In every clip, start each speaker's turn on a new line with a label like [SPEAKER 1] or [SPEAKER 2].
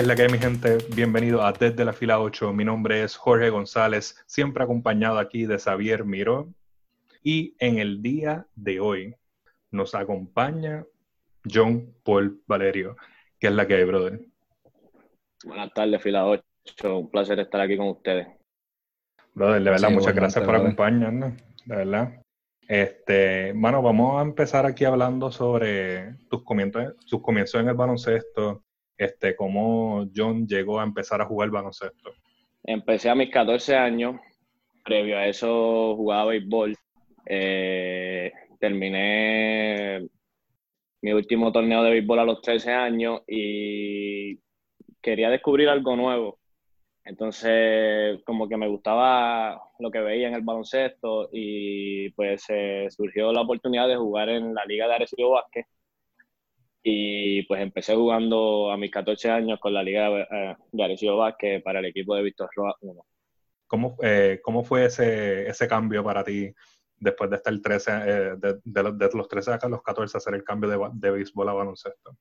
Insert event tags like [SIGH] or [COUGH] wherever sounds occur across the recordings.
[SPEAKER 1] es la que hay, mi gente? Bienvenido a Desde la Fila 8. Mi nombre es Jorge González, siempre acompañado aquí de Xavier Miró. Y en el día de hoy nos acompaña John Paul Valerio, que es la que hay, brother.
[SPEAKER 2] Buenas tardes, Fila 8. Un placer estar aquí con ustedes.
[SPEAKER 1] Brother, de verdad, muchas gracias por acompañarnos, de verdad. Este, bueno, vamos a empezar aquí hablando sobre tus comienzos, tus comienzos en el baloncesto, este, cómo John llegó a empezar a jugar baloncesto.
[SPEAKER 2] Empecé a mis 14 años, previo a eso jugaba béisbol. Eh, terminé mi último torneo de béisbol a los 13 años y quería descubrir algo nuevo. Entonces, como que me gustaba lo que veía en el baloncesto y pues surgió la oportunidad de jugar en la Liga de Arecibo Vázquez y pues empecé jugando a mis 14 años con la Liga eh, de Arecibo Vázquez para el equipo de Víctor Roa 1.
[SPEAKER 1] ¿Cómo, eh, ¿Cómo fue ese, ese cambio para ti después de estar 13, eh, de, de, los 13 a los 14 hacer el cambio de, de béisbol a baloncesto?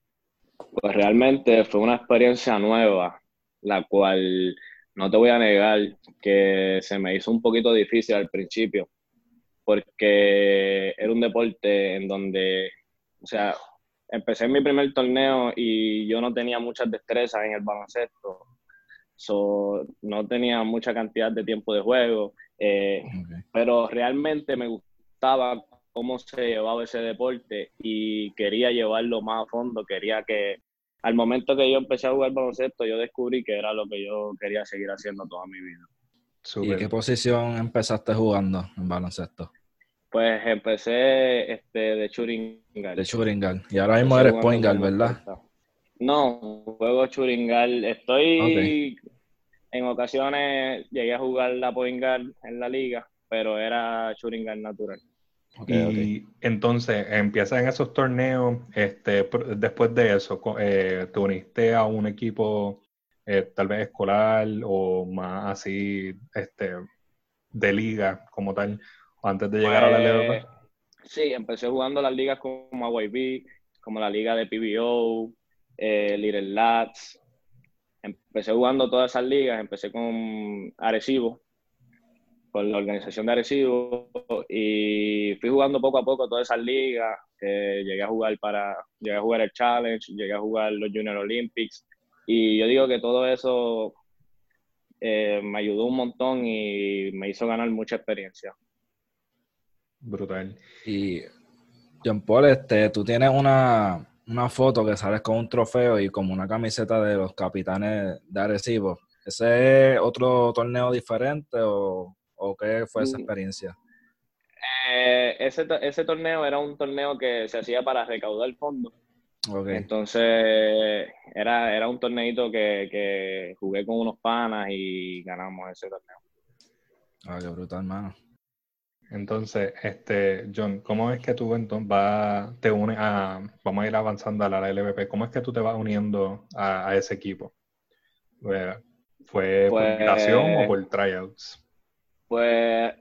[SPEAKER 2] Pues realmente fue una experiencia nueva, la cual no te voy a negar que se me hizo un poquito difícil al principio, porque era un deporte en donde, o sea, empecé mi primer torneo y yo no tenía muchas destrezas en el baloncesto. no tenía mucha cantidad de tiempo de juego, eh, pero realmente me gustaba cómo se llevaba ese deporte y quería llevarlo más a fondo, quería que al momento que yo empecé a jugar baloncesto, yo descubrí que era lo que yo quería seguir haciendo toda mi vida.
[SPEAKER 3] ¿Y qué posición empezaste jugando en baloncesto?
[SPEAKER 2] Pues empecé este, de Churingal.
[SPEAKER 3] De Churingal. Y ahora mismo eres point ¿verdad?
[SPEAKER 2] No, juego Churingal. Estoy en ocasiones llegué a jugar la point en la liga, pero era Churingal natural.
[SPEAKER 1] y entonces empiezas en esos torneos, este, después de eso, eh, te uniste a un equipo eh, tal vez escolar o más así este, de liga como tal antes de llegar a la LVP? Pues,
[SPEAKER 2] sí, empecé jugando las ligas como YB, como la liga de PBO, eh, Little Lads. Empecé jugando todas esas ligas, empecé con Arecibo, con la organización de Arecibo, y fui jugando poco a poco todas esas ligas. llegué a jugar para, llegué a jugar el Challenge, llegué a jugar los Junior Olympics, y yo digo que todo eso eh, me ayudó un montón y me hizo ganar mucha experiencia.
[SPEAKER 1] Brutal.
[SPEAKER 3] Y John Paul, este, tú tienes una, foto que sales con un trofeo y como una camiseta de los capitanes de Arecibo. ¿Ese es otro torneo diferente o, qué fue esa mm. experiencia?
[SPEAKER 2] Eh, ese, ese, torneo era un torneo que se hacía para recaudar fondos. Okay. Entonces, era, era un torneito que, que, jugué con unos panas y ganamos ese torneo.
[SPEAKER 3] Ah, qué brutal, hermano.
[SPEAKER 1] Entonces, este, John, ¿cómo es que tú entonces va, te unes a, vamos a ir avanzando a la LVP, ¿cómo es que tú te vas uniendo a, ese equipo? ¿Fue por pues, invitación o por tryouts?
[SPEAKER 2] Pues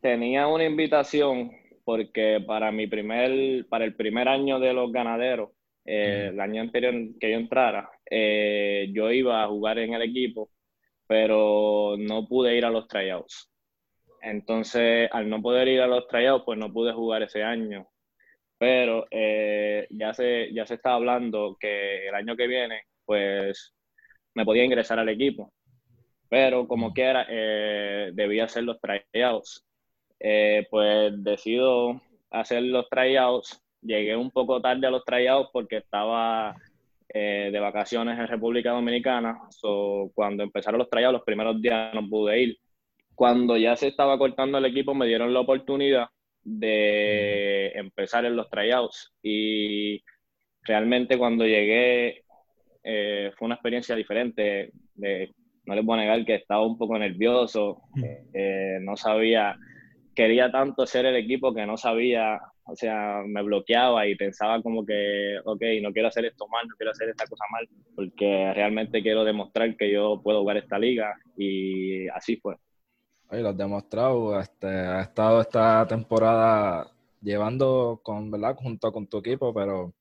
[SPEAKER 2] tenía una invitación porque para mi primer, para el primer año de los ganaderos, eh, el año anterior que yo entrara, eh, yo iba a jugar en el equipo, pero no pude ir a los tryouts. Entonces, al no poder ir a los tryouts, pues no pude jugar ese año. Pero eh, ya, se, ya se está hablando que el año que viene, pues me podía ingresar al equipo. Pero como quiera, eh, debía hacer los tryouts. Eh, pues decido hacer los tryouts. Llegué un poco tarde a los tryouts porque estaba de vacaciones en República Dominicana. So, cuando empezaron los tryouts, los primeros días no pude ir cuando ya se estaba cortando el equipo, me dieron la oportunidad de empezar en los tryouts. Y realmente cuando llegué eh, fue una experiencia diferente. no les voy a negar que estaba un poco nervioso, eh, no sabía, quería tanto ser el equipo que no sabía, o sea, me bloqueaba y pensaba como que, ok, no quiero hacer esto mal, no quiero hacer esta cosa mal, porque realmente quiero demostrar que yo puedo jugar esta liga y así fue.
[SPEAKER 3] Oye, lo has demostrado. Este, ha estado esta temporada llevando con, ¿verdad? Junto con tu equipo, pero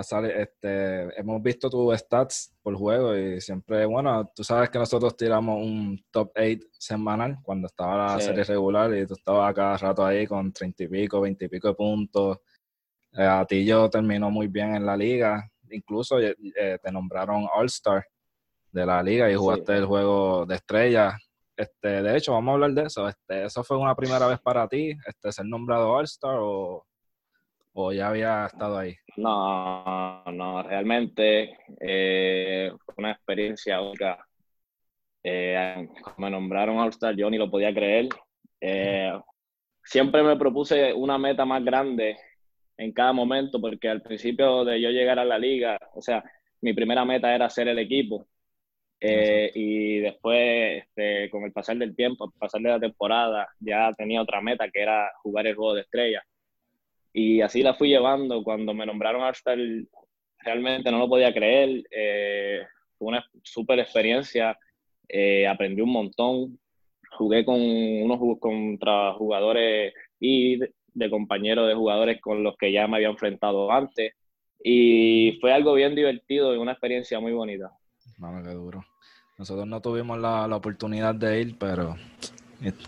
[SPEAKER 3] este, hemos visto tus stats por juego y siempre, bueno, tú sabes que nosotros tiramos un top 8 semanal cuando estaba la serie regular y tú estabas cada rato ahí con 30 y pico, 20 y pico de puntos. Eh, a ti yo terminó muy bien en la liga, incluso eh, te nombraron All-Star de la liga y jugaste el juego de estrellas. Este, de hecho, vamos a hablar de eso. Este, ¿Eso fue una primera vez para ti, este, ser nombrado All-Star o, o ya había estado ahí?
[SPEAKER 2] No, no, realmente eh, fue una experiencia única. Eh, me nombraron All-Star, yo ni lo podía creer. Eh, siempre me propuse una meta más grande en cada momento, porque al principio de yo llegar a la liga, o sea, mi primera meta era ser el equipo. Y después, este, con el pasar del tiempo, el pasar de la temporada, ya tenía otra meta que era jugar el juego de estrellas. Y así la fui llevando. Cuando me nombraron hasta realmente no lo podía creer. Eh, fue una súper experiencia. Eh, aprendí un montón. Jugué con unos contra jugadores y de, compañeros de jugadores con los que ya me había enfrentado antes. Y fue algo bien divertido y una experiencia muy bonita.
[SPEAKER 3] Mano, qué duro. Nosotros no tuvimos la, la, oportunidad de ir, pero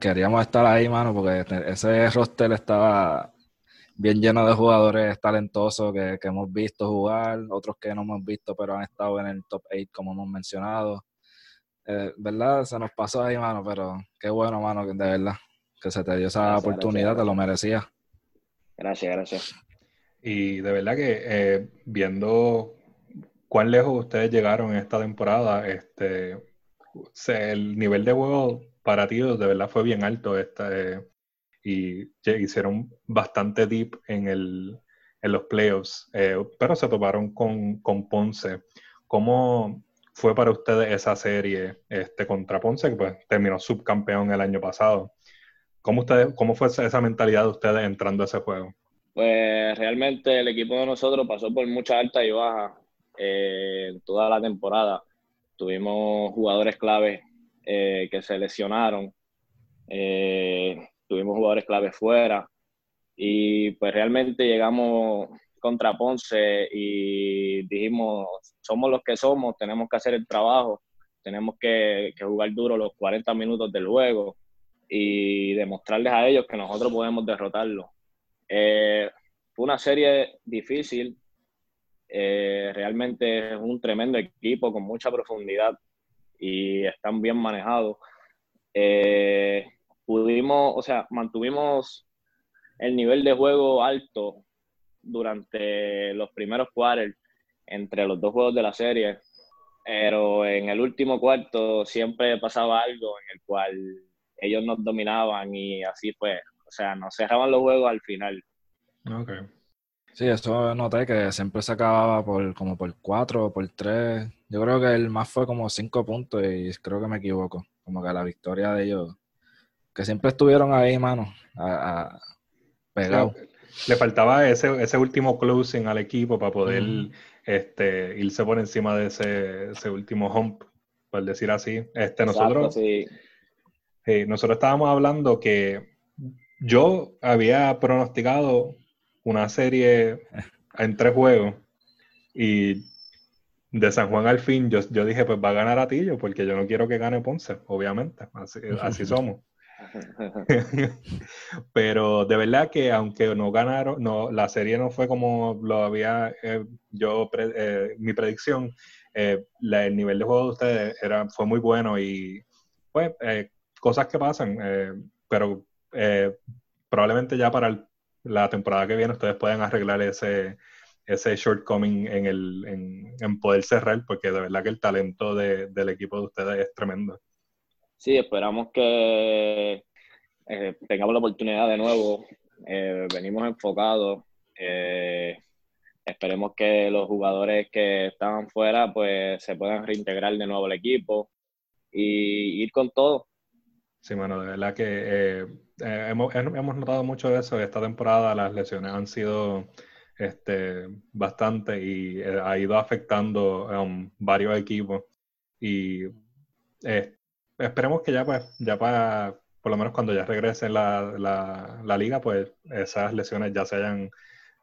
[SPEAKER 3] queríamos estar ahí, mano, porque ese roster estaba bien lleno de jugadores talentosos que, hemos visto jugar, otros que no hemos visto pero han estado en el top 8 como hemos mencionado. Eh, ¿Verdad? Se nos pasó ahí, mano, pero qué bueno, mano, de verdad, que se te dio esa oportunidad, te lo merecía.
[SPEAKER 2] Gracias, gracias.
[SPEAKER 1] Y de verdad que eh, viendo cuán lejos ustedes llegaron en esta temporada, este, el nivel de juego para ti de verdad fue bien alto. Este, y hicieron bastante deep en, el, en los playoffs, eh, pero se toparon con, con, Ponce. ¿Cómo fue para ustedes esa serie este, contra Ponce, que pues, terminó subcampeón el año pasado? ¿Cómo, ustedes, ¿Cómo fue esa mentalidad de ustedes entrando a ese juego?
[SPEAKER 2] Pues realmente el equipo de nosotros pasó por mucha alta y baja eh, toda la temporada. Tuvimos jugadores claves eh, que se lesionaron. Eh, tuvimos jugadores clave fuera y pues realmente llegamos contra Ponce y dijimos, somos los que somos, tenemos que hacer el trabajo, tenemos que, jugar duro los 40 minutos del juego y demostrarles a ellos que nosotros podemos derrotarlo. Eh, fue una serie difícil, eh, realmente es un tremendo equipo con mucha profundidad y están bien manejados. Eh, pudimos, o sea, mantuvimos el nivel de juego alto durante los primeros quarters entre los dos juegos de la serie, pero en el último cuarto siempre pasaba algo en el cual ellos nos dominaban y así fue. O sea, nos cerraban los juegos al final.
[SPEAKER 1] Ok.
[SPEAKER 3] Sí, eso noté que siempre se acababa por como por cuatro o por tres. Yo creo que el más fue como cinco puntos y creo que me equivoco. Como que la victoria de ellos que siempre estuvieron ahí, mano, a, pegado.
[SPEAKER 1] Le faltaba ese, ese último closing al equipo para poder este, irse por encima de ese, ese, último hump, por decir así. Este, nosotros, sí. nosotros estábamos hablando que yo había pronosticado una serie en tres juegos y de San Juan al fin yo, yo dije, pues va a ganar a Tillo porque yo no quiero que gane Ponce, obviamente, así, así [LAUGHS] somos. [LAUGHS] Pero de verdad que aunque no ganaron, no, la serie no fue como lo había eh, yo, eh, mi predicción, eh, el nivel de juego de ustedes era, fue muy bueno y pues cosas que pasan, pero probablemente ya para la temporada que viene ustedes pueden arreglar ese, ese shortcoming en, el, en, poder cerrar, porque de verdad que el talento del equipo de ustedes es tremendo.
[SPEAKER 2] Sí, esperamos que eh, tengamos la oportunidad de nuevo. Eh, venimos enfocados. Eh, esperemos que los jugadores que estaban fuera pues se puedan reintegrar de nuevo al equipo y ir con todo.
[SPEAKER 1] Sí, bueno, de verdad que hemos, hemos, notado mucho eso. Esta temporada las lesiones han sido este, bastante y ha ido afectando varios equipos. Y esperemos que ya, pues, ya para, por lo menos cuando ya regrese la, la, liga, pues esas lesiones ya se hayan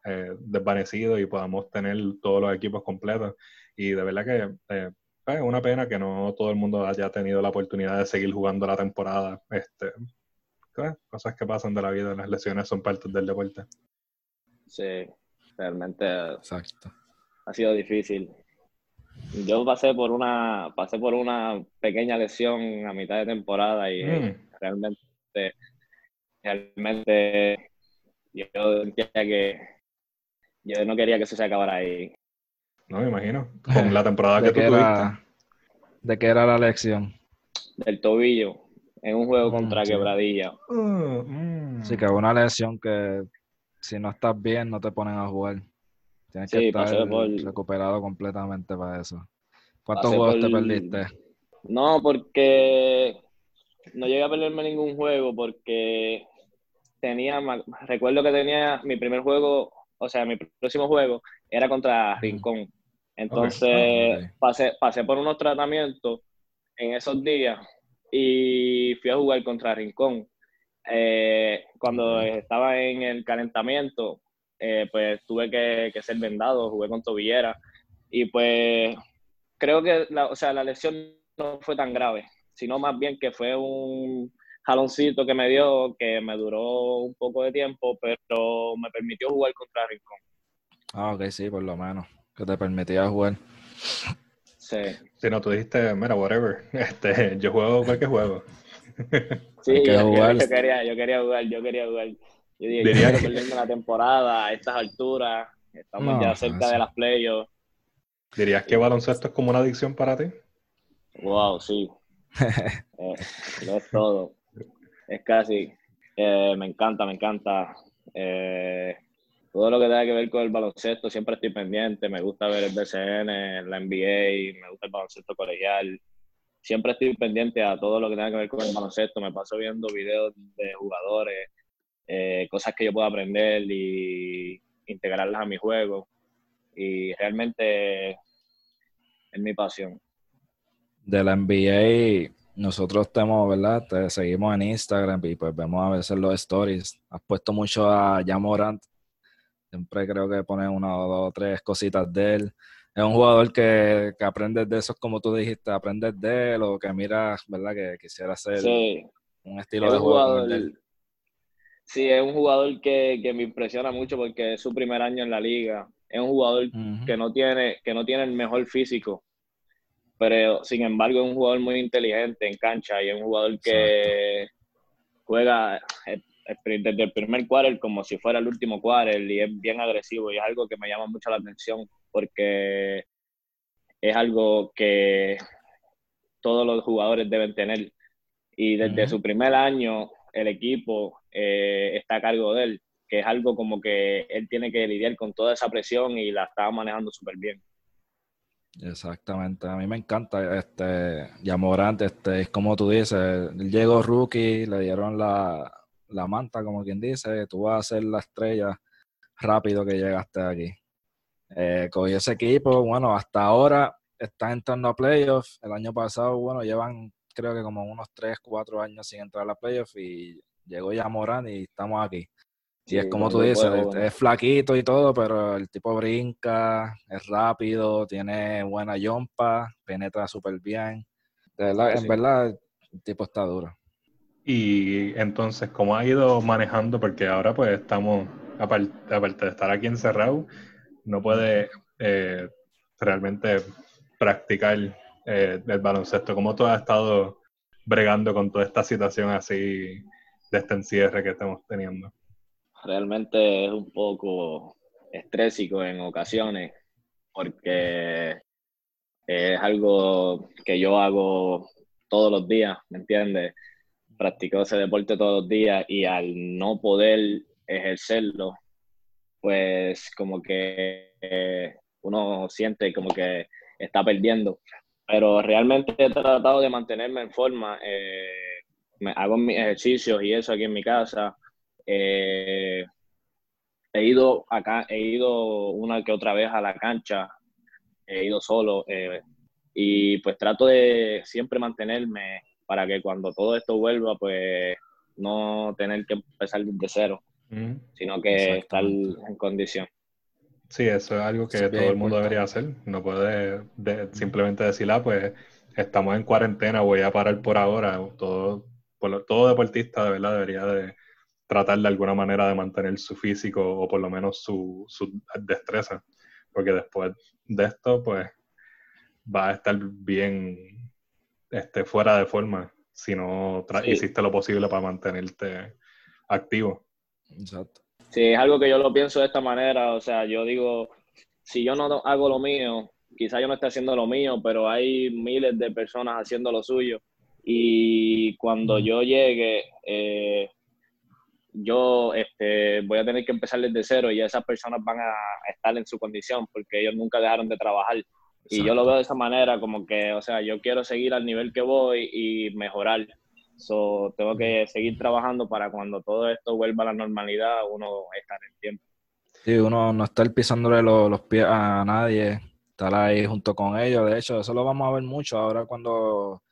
[SPEAKER 1] eh, desvanecido y podamos tener todos los equipos completos. Y de verdad que eh, es una pena que no todo el mundo haya tenido la oportunidad de seguir jugando la temporada. Este, pues, cosas que pasan de la vida, las lesiones son parte del deporte.
[SPEAKER 2] Sí, realmente Exacto. ha sido difícil. Yo pasé por una pasé por una pequeña lesión a mitad de temporada y mm. realmente realmente yo sentía que yo no quería que eso se acabara ahí.
[SPEAKER 1] No, me imagino. Con la [LAUGHS] temporada que tú tuviste.
[SPEAKER 3] ¿De qué era la lección?
[SPEAKER 2] Del tobillo, en un juego mm, contra Quebradilla.
[SPEAKER 3] Mm, sí, que es una lesión que si no estás bien no te ponen a jugar. Tienes que estar recuperado completamente para eso. ¿Cuántos juegos te perdiste?
[SPEAKER 2] No, porque no llegué a perderme ningún juego porque tenía, recuerdo que tenía mi primer juego, o sea, mi próximo juego era contra Rincón. Entonces ah, Pasé, pasé por unos tratamientos en esos días y fui a jugar contra Rincón. Eh, cuando estaba en el calentamiento, eh, pues tuve que, que, ser vendado, jugué con tobillera y pues creo que la, o sea, la lesión no fue tan grave, sino más bien que fue un jaloncito que me dio que me duró un poco de tiempo, pero me permitió jugar contra Rincón.
[SPEAKER 3] Ah, ok, sí, por lo menos que te permitía jugar.
[SPEAKER 2] Sí.
[SPEAKER 1] Si no, tú dijiste, mira, whatever, [LAUGHS] este, yo juego cualquier juego. [LAUGHS]
[SPEAKER 2] Sí, yo, quería, yo quería jugar, yo quería jugar. Yo dije, Diría yo quiero la temporada a estas alturas, estamos ya cerca de las playoffs.
[SPEAKER 1] ¿Dirías que baloncesto es como una adicción para ti?
[SPEAKER 2] Wow, sí. [LAUGHS] eh, es todo. Es casi. Eh, me encanta, me encanta. Eh, todo lo que tenga que ver con el baloncesto, siempre estoy pendiente. Me gusta ver el BCN, la NBA, me gusta el baloncesto colegial. Siempre estoy pendiente a todo lo que tenga que ver con el baloncesto. Me paso viendo videos de jugadores, eh, cosas que yo puedo aprender y integrarlas a mi juego. Y realmente es mi pasión.
[SPEAKER 3] De la NBA, nosotros tenemos, ¿verdad? Te seguimos en Instagram y pues vemos a veces los stories. Has puesto mucho a Jamorant Siempre creo que ponen una o dos o tres cositas de él. Es un jugador que, que aprendes de esos, como tú dijiste, aprendes de él o que miras, ¿verdad? Que quisiera hacer un estilo de juego.
[SPEAKER 2] sí, es un jugador que, me impresiona mucho porque es su primer año en la liga. Es un jugador que, no tiene, que no tiene el mejor físico, pero sin embargo es un jugador muy inteligente en cancha y es un jugador que juega desde el primer quarter como si fuera el último quarter y es bien agresivo y es algo que me llama mucho la atención porque es algo que todos los jugadores deben tener. Y desde su primer año el equipo eh, está a cargo de él, que es algo como que él tiene que lidiar con toda esa presión y la está manejando súper bien.
[SPEAKER 3] Exactamente, a mí me encanta este Yamorante, este, es como tú dices, llegó rookie, le dieron la, la manta, como quien dice, tú vas a ser la estrella rápido que llegaste aquí. Eh, ese equipo, bueno, hasta ahora está entrando a playoffs. El año pasado, bueno, llevan creo que como unos 3, 4 años sin entrar a playoffs y llegó ya Morán y estamos aquí. Y es como tú dices, es flaquito y todo, pero el tipo brinca, es rápido, tiene buena yompa, penetra súper bien. en verdad, el tipo está duro.
[SPEAKER 1] Y entonces, ¿cómo ha ido manejando? Porque ahora pues estamos, aparte, de estar aquí encerrado, no puede eh, realmente practicar eh, el baloncesto. ¿Cómo tú has estado bregando con toda esta situación así de este encierre que estamos teniendo?
[SPEAKER 2] Realmente es un poco estrésico en ocasiones porque es algo que yo hago todos los días, ¿me entiendes? Practicó ese deporte todos los días y al no poder ejercerlo, pues como que eh, uno siente como que está perdiendo. Pero realmente he tratado de mantenerme en forma. Eh, hago mis ejercicios y eso aquí en mi casa. Eh, he ido acá, he ido una que otra vez a la cancha, he ido solo y pues trato de siempre mantenerme para que cuando todo esto vuelva, pues no tener que empezar desde cero, sino que estar en condición.
[SPEAKER 1] Sí, eso es algo que todo el mundo debería hacer. No puede simplemente decir, ah, pues estamos en cuarentena, voy a parar por ahora. Todo, todo deportista de verdad debería de tratar de alguna manera de mantener su físico o por lo menos su, su destreza. Porque después de esto, pues va a estar bien este, fuera de forma si no hiciste lo posible para mantenerte activo.
[SPEAKER 2] Exacto. Sí, es algo que yo lo pienso de esta manera, o sea, yo digo, si yo no hago lo mío, quizá yo no esté haciendo lo mío, pero hay miles de personas haciendo lo suyo. Y cuando yo llegue, eh, yo este, voy a tener que empezar desde cero y esas personas van a estar en su condición porque ellos nunca dejaron de trabajar. Y yo lo veo de esa manera, como que, o sea, yo quiero seguir al nivel que voy y mejorar. So, tengo que seguir trabajando para cuando todo esto vuelva a la normalidad, uno estar en tiempo.
[SPEAKER 3] Sí, uno no estar pisándole los, los pies a nadie, estar ahí junto con ellos. De hecho, eso lo vamos a ver mucho ahora cuando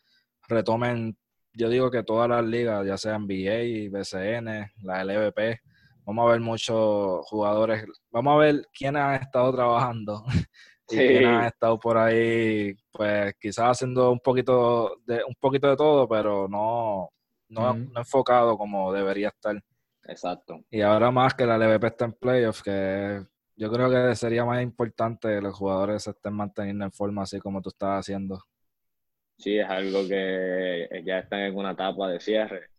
[SPEAKER 3] retomen, yo digo que todas las ligas, ya sea NBA, BCN, la LVP, vamos a ver muchos jugadores, vamos a ver quiénes han estado trabajando [LAUGHS] y quiénes han estado por ahí, pues quizás haciendo un poquito de, un poquito de todo, pero no, no, enfocado como debería estar.
[SPEAKER 2] Exacto.
[SPEAKER 3] Y ahora más que la LVP está en playoffs, que yo creo que sería más importante que los jugadores se estén manteniendo en forma así como tú estás haciendo.
[SPEAKER 2] Sí, es algo que ya están en una etapa de cierre.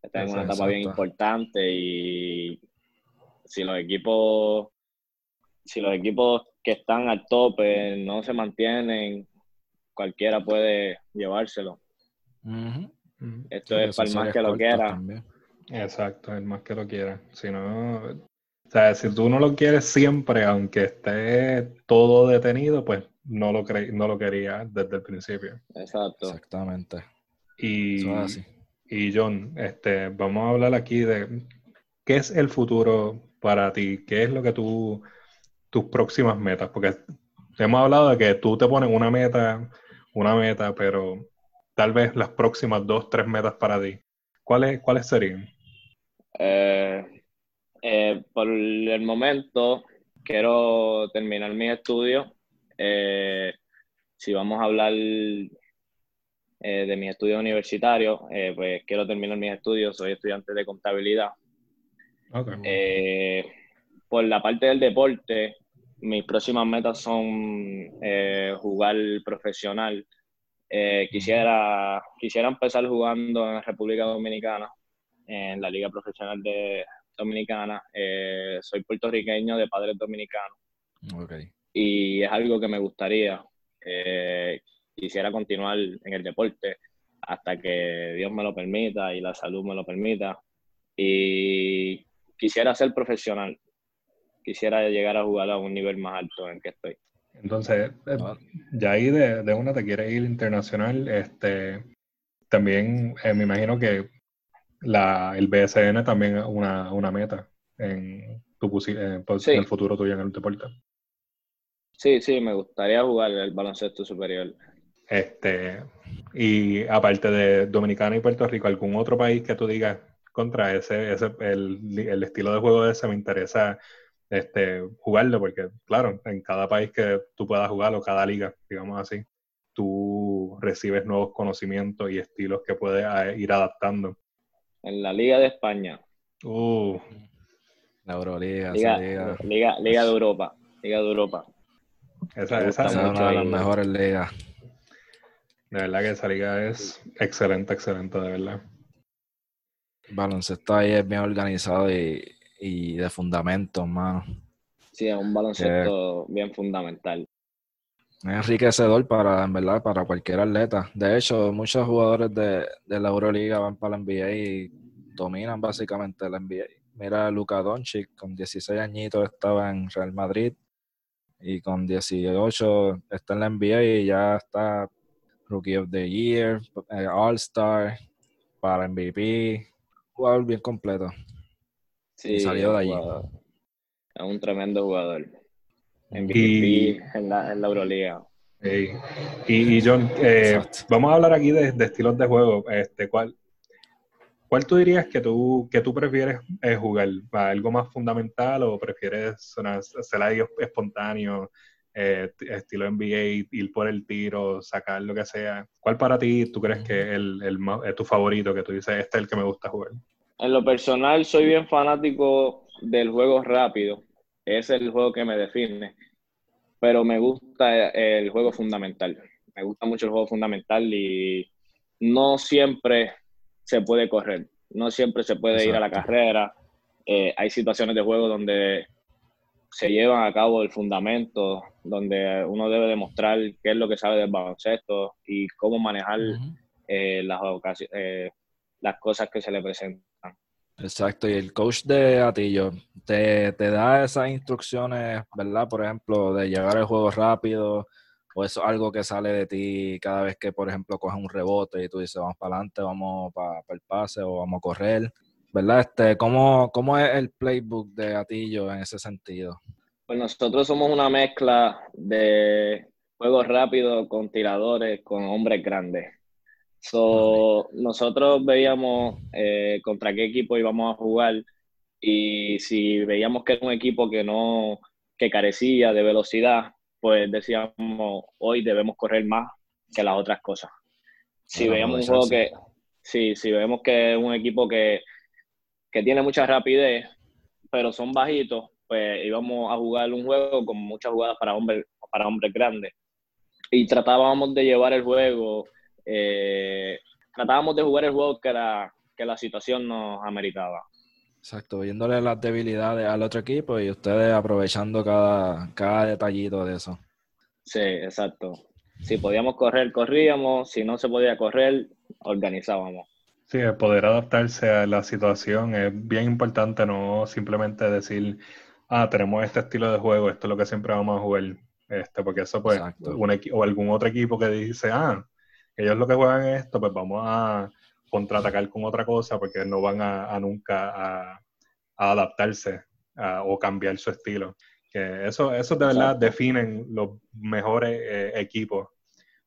[SPEAKER 2] Están en una etapa bien importante y si los equipos si los equipos que están al tope no se mantienen, cualquiera puede llevárselo. Esto es para el más que lo quiera.
[SPEAKER 1] Exacto, el más que lo quiera. Si no, o sea, si tú no lo quieres siempre, aunque esté todo detenido, pues no lo no lo quería desde el principio.
[SPEAKER 2] Exacto.
[SPEAKER 3] Exactamente.
[SPEAKER 1] Y, y John, este, vamos a hablar aquí de qué es el futuro para ti, qué es lo que tú tus próximas metas? Porque hemos hablado de que tú te pones una meta, una meta, pero tal vez las próximas dos, tres metas para ti. ¿Cuáles, cuáles serían?
[SPEAKER 2] Eh, eh, por el momento, quiero terminar mi estudio. Eh, si vamos a hablar de mi estudio universitario, pues quiero terminar mis estudios. Soy estudiante de contabilidad. Okay por la parte del deporte, mis próximas metas son eh, jugar profesional. Eh, quisiera, quisiera empezar jugando en República Dominicana, en la Liga Profesional de Dominicana. Eh, soy puertorriqueño de padres dominicanos. Y es algo que me gustaría. quisiera continuar en el deporte hasta que Dios me lo permita y la salud me lo permita. Y quisiera ser profesional quisiera llegar a jugar a un nivel más alto en que estoy.
[SPEAKER 1] Entonces, eh, ah. ya ahí de, de, una te quiere ir internacional, este, también eh, me imagino que la, el BSN también es una, una meta en, tu, eh, pues, en el futuro tuyo en el deporte.
[SPEAKER 2] Sí, sí, me gustaría jugar el baloncesto superior.
[SPEAKER 1] Este, y aparte de Dominicana y Puerto Rico, ¿algún otro país que tú digas contra ese, ese el, el estilo de juego de ese me interesa este, jugarlo, porque claro, en cada país que tú puedas jugar o cada liga, digamos así, tú recibes nuevos conocimientos y estilos que puedes eh, ir adaptando.
[SPEAKER 2] En la Liga de España.
[SPEAKER 1] Uh.
[SPEAKER 3] La Euroliga,
[SPEAKER 2] Liga, Liga. Liga, de Europa. Liga de Europa.
[SPEAKER 3] Esa, esa es una de las mejores ligas.
[SPEAKER 1] De verdad que esa liga es excelente, excelente, de verdad.
[SPEAKER 3] baloncesto ahí es bien organizado y, y de fundamentos, mano.
[SPEAKER 2] Sí, es un baloncesto bien fundamental.
[SPEAKER 3] Es enriquecedor para, en verdad, para cualquier atleta. De hecho, muchos jugadores de, la Euroliga van para la NBA y dominan básicamente la NBA. Mira, Luka Doncic, con 16 añitos estaba en Real Madrid y con 18 está en la NBA y ya está Rookie of the Year, eh, All-Star, para MVP, jugador bien completo.
[SPEAKER 2] Sí, salió de allí. Es un tremendo jugador. MVP en, la, en la Euroliga.
[SPEAKER 1] Y, John, eh, vamos a hablar aquí de, estilos de juego. Este, ¿cuál, ¿Cuál tú dirías que tú, que tú prefieres eh, jugar? ¿Algo más fundamental o prefieres hacer algo espontáneo, eh, estilo NBA, ir por el tiro, sacar lo que sea? ¿Cuál para ti tú crees que es el, el, tu favorito, que tú dices, este es el que me gusta jugar?
[SPEAKER 2] En lo personal, soy bien fanático del juego rápido. Es el juego que me define. Pero me gusta el juego fundamental. Me gusta mucho el juego fundamental y no siempre se puede correr, no siempre se puede ir a la carrera. Eh, hay situaciones de juego donde se llevan a cabo el fundamento, donde uno debe demostrar qué es lo que sabe del baloncesto y cómo manejar eh, las, eh, las cosas que se le presentan.
[SPEAKER 3] Exacto, y el coach de Atillo te, te da esas instrucciones, ¿verdad? Por ejemplo, de llevar el juego rápido, o es algo que sale de ti cada vez que, por ejemplo, coges un rebote y tú dices, vamos para adelante, vamos para, el pase o vamos a correr, ¿verdad? Este, ¿cómo, ¿Cómo es el playbook de Atillo en ese sentido?
[SPEAKER 2] Pues nosotros somos una mezcla de juegos rápidos con tiradores, con hombres grandes. So, nosotros veíamos eh, contra qué equipo íbamos a jugar y si veíamos que era un equipo que no que carecía de velocidad, pues decíamos, hoy debemos correr más que las otras cosas. Si veíamos un juego que, sí, si vemos que es un equipo que, tiene mucha rapidez, pero son bajitos, pues íbamos a jugar un juego con muchas jugadas para hombres, para hombres grandes. Y tratábamos de llevar el juego, eh, tratábamos de jugar el juego que, la situación nos ameritaba.
[SPEAKER 3] Exacto, viéndole las debilidades al otro equipo y ustedes aprovechando cada, cada detallito de eso.
[SPEAKER 2] Sí, exacto. Si podíamos correr, corríamos. Si no se podía correr, organizábamos.
[SPEAKER 1] Sí, el poder adaptarse a la situación es bien importante, no simplemente decir, ah, tenemos este estilo de juego, esto es lo que siempre vamos a jugar. Este, porque eso, pues, o algún otro equipo que dice, ah, ellos lo que juegan es esto, pues vamos a contraatacar con otra cosa porque no van a, nunca a, adaptarse o cambiar su estilo. Que eso, eso de verdad definen los mejores eh, equipos.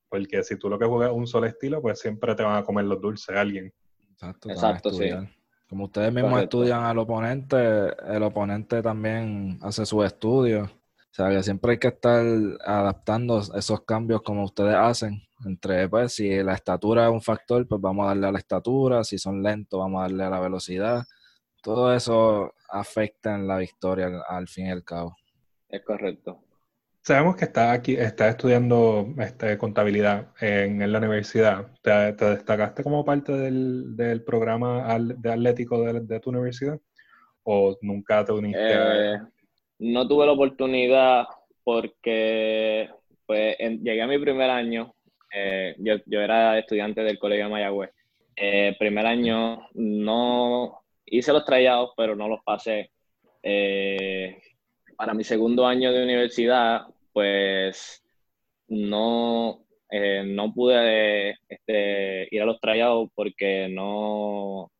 [SPEAKER 1] Porque si tú lo que juegas es un solo estilo, pues siempre te van a comer los dulces alguien.
[SPEAKER 3] Exacto, Exacto sí. Como ustedes mismos estudian al oponente, el oponente también hace su estudio. O sea, que siempre hay que estar adaptando esos cambios como ustedes hacen entre, pues, si la estatura es un factor, pues vamos a darle a la estatura, si son lentos, vamos a darle a la velocidad. Todo eso afecta en la victoria al, fin y al cabo.
[SPEAKER 2] Es correcto.
[SPEAKER 1] Sabemos que estás aquí, estás estudiando este, contabilidad en, la universidad. ¿Te, destacaste como parte del, programa de atlético de, tu universidad? ¿O nunca te uniste?
[SPEAKER 2] Eh, no tuve la oportunidad porque pues, llegué a mi primer año eh, yo, yo, era estudiante del Colegio de Mayagüez. Eh, primer año no hice los trayados, pero no los pasé. Eh, para mi segundo año de universidad, pues no, no pude este, ir a los trayados porque no,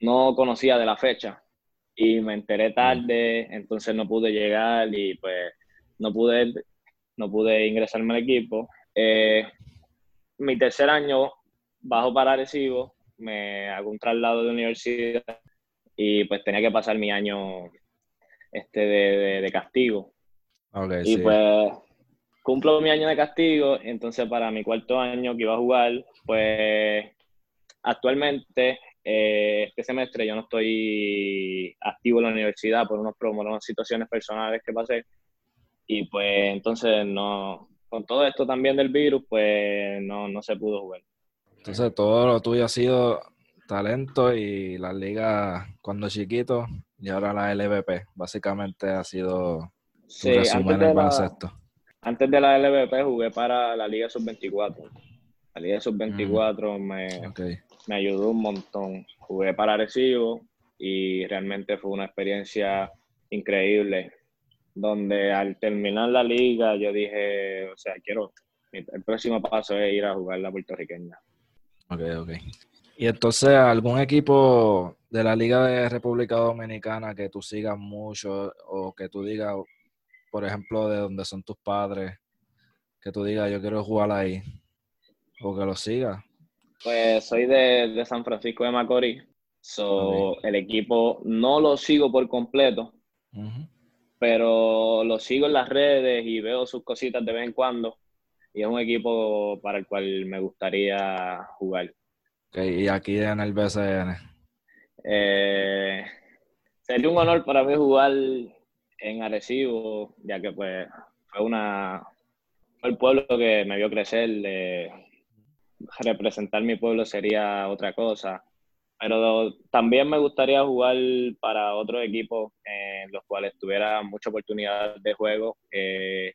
[SPEAKER 2] no conocía de la fecha y me enteré tarde, entonces no pude llegar y pues no pude, no pude ingresarme al equipo. Eh, mi tercer año bajo para Arecibo, me hago un traslado de universidad y pues tenía que pasar mi año este de, castigo. y pues cumplo mi año de castigo, entonces para mi cuarto año que iba a jugar, pues actualmente eh, este semestre yo no estoy activo en la universidad por unos, por unas situaciones personales que pasé y pues entonces no, con todo esto también del virus, pues no, no se pudo jugar.
[SPEAKER 3] Entonces todo lo tuyo ha sido talento y la liga cuando chiquito y ahora la LVP. Básicamente ha sido
[SPEAKER 2] sí, antes de, la, antes de la LVP jugué para la Liga Sub-24. La Liga Sub-24 mm. me, me ayudó un montón. Jugué para Arecibo y realmente fue una experiencia increíble donde al terminar la liga yo dije, o sea, quiero, el próximo paso es ir a jugar la puertorriqueña.
[SPEAKER 3] Ok, ok. Y entonces, ¿algún equipo de la Liga de República Dominicana que tú sigas mucho o que tú digas, por ejemplo, de donde son tus padres, que tú digas, yo quiero jugar ahí, o que lo sigas?
[SPEAKER 2] Pues soy de, de San Francisco de Macorís, So, el equipo no lo sigo por completo, pero lo sigo en las redes y veo sus cositas de vez en cuando. Y es un equipo para el cual me gustaría jugar.
[SPEAKER 3] y aquí en el BCN.
[SPEAKER 2] Eh, sería un honor para mí jugar en Arecibo, ya que pues fue una fue el pueblo que me vio crecer, representar mi pueblo sería otra cosa. Pero también me gustaría jugar para otros equipos en los cuales tuviera mucha oportunidad de juego eh,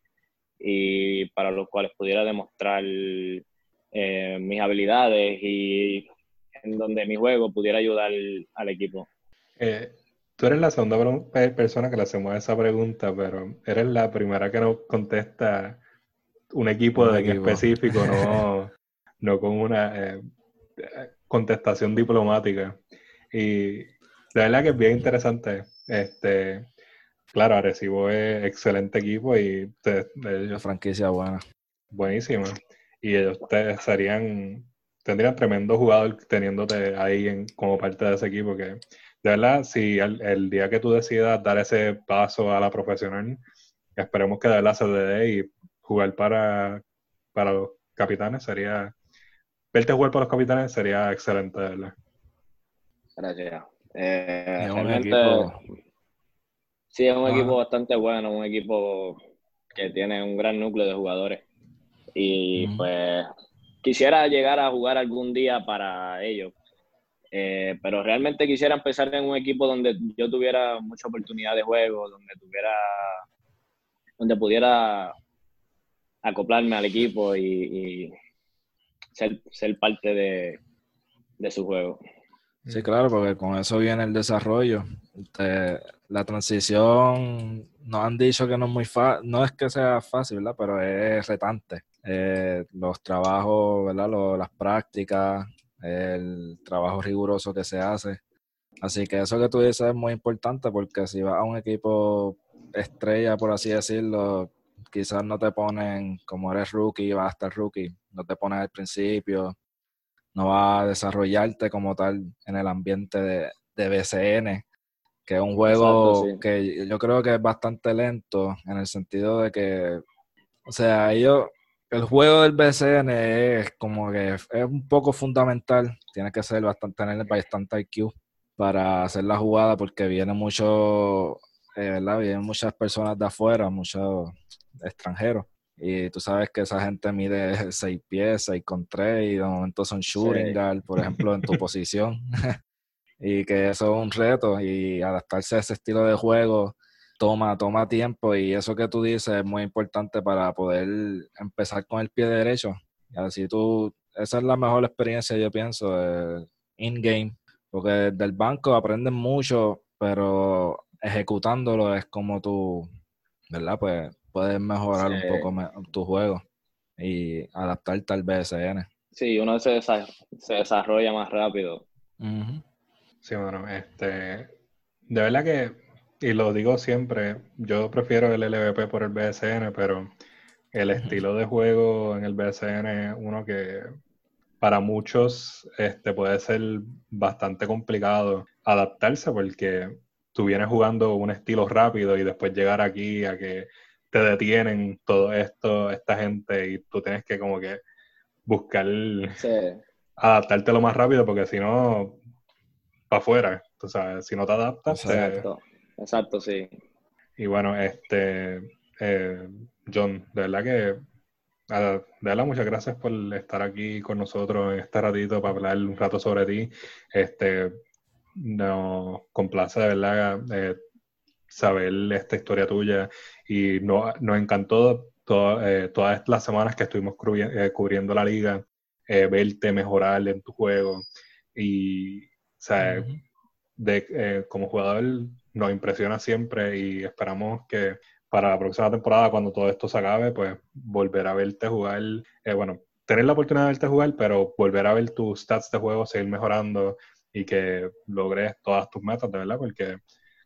[SPEAKER 2] y para los cuales pudiera demostrar eh, mis habilidades y en donde mi juego pudiera ayudar al equipo.
[SPEAKER 1] Eh, tú eres la segunda persona que le hacemos esa pregunta, pero eres la primera que nos contesta un equipo de específico, no, no con una contestación diplomática. Y de verdad que es bien interesante. Este, claro, Arecibo es excelente equipo y te,
[SPEAKER 3] ellos, franquicia buena.
[SPEAKER 1] Buenísima. Y ellos te serían, tendrían tremendo jugador teniéndote ahí en, como parte de ese equipo que, de verdad, si el, día que tú decidas dar ese paso a la profesional, esperemos que de verdad se dé y jugar para, para los capitanes sería verte jugar para los capitanes sería excelente, ¿verdad?
[SPEAKER 2] Gracias. Eh, realmente, sí, es un equipo bastante bueno, un equipo que tiene un gran núcleo de jugadores. Y pues quisiera llegar a jugar algún día para ellos. Eh, pero realmente quisiera empezar en un equipo donde yo tuviera mucha oportunidad de juego, donde tuviera, donde pudiera acoplarme al equipo y ser, parte de, su juego.
[SPEAKER 3] Sí, claro, porque con eso viene el desarrollo. Este, la transición, nos han dicho que no es muy fácil, no es que sea fácil. Pero es retante. Eh, los trabajos, ¿verdad? las prácticas, el trabajo riguroso que se hace. Así que eso que tú dices es muy importante porque si vas a un equipo estrella, por así decirlo, quizás no te ponen, como eres rookie, vas a estar rookie, no te pones al principio, no vas a desarrollarte como tal en el ambiente de, de BCN, que es un juego que yo creo que es bastante lento en el sentido de que, o sea, ellos, el juego del BCN es como que es un poco fundamental, tiene que ser bastante, tener bastante IQ para hacer la jugada porque viene mucho, eh, ¿verdad? Vienen muchas personas de afuera, muchos extranjeros. Y tú sabes que esa gente mide seis pies, seis con tres, y de momento son shooting por ejemplo, en tu [LAUGHS] posición. [LAUGHS] y que eso es un reto, y adaptarse a ese estilo de juego toma, toma tiempo, y eso que tú dices es muy importante para poder empezar con el pie derecho. Y así tú, esa es la mejor experiencia, yo pienso, in-game, porque del banco aprendes mucho, pero ejecutándolo es como tú, ¿verdad? Pues puedes mejorar un poco tu juego y adaptarte al BSN.
[SPEAKER 2] Sí, uno se, se desarrolla más rápido.
[SPEAKER 1] Sí, bueno, este, de verdad que, y lo digo siempre, yo prefiero el LVP por el BSN, pero el estilo de juego en el BSN es uno que para muchos este, puede ser bastante complicado adaptarse porque tú vienes jugando un estilo rápido y después llegar aquí a que te detienen todo esto, esta gente, y tú tienes que como que buscar adaptarte lo más rápido, porque si no, para afuera, tú sabes, si no te adaptas.
[SPEAKER 2] Exacto, exacto, sí.
[SPEAKER 1] Y bueno, este, eh, John, de verdad que, de verdad, muchas gracias por estar aquí con nosotros en este ratito para hablar un rato sobre ti. Este, nos complace de verdad eh, saber esta historia tuya. Y no, nos encantó eh, todas las semanas que estuvimos eh, cubriendo la liga, eh, verte mejorar en tu juego. Y, o de, como jugador nos impresiona siempre y esperamos que para la próxima temporada, cuando todo esto se acabe, pues volver a verte jugar, bueno, tener la oportunidad de verte jugar, pero volver a ver tus stats de juego, seguir mejorando y que logres todas tus metas, de verdad, porque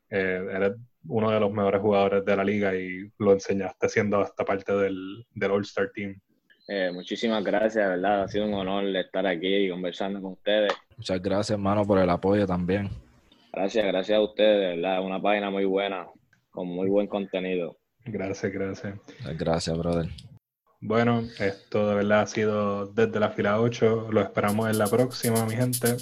[SPEAKER 1] eres uno de los mejores jugadores de la liga y lo enseñaste siendo esta parte del, del All-Star Team.
[SPEAKER 2] Eh, muchísimas gracias, ¿verdad? Ha sido un honor estar aquí y conversando con ustedes.
[SPEAKER 3] Muchas gracias, hermano, por el apoyo también.
[SPEAKER 2] Gracias, gracias a ustedes, ¿verdad? Una página muy buena, con muy buen contenido.
[SPEAKER 1] Gracias, gracias.
[SPEAKER 3] Gracias, brother.
[SPEAKER 1] Bueno, esto de verdad ha sido desde la fila 8. Lo esperamos en la próxima, mi gente.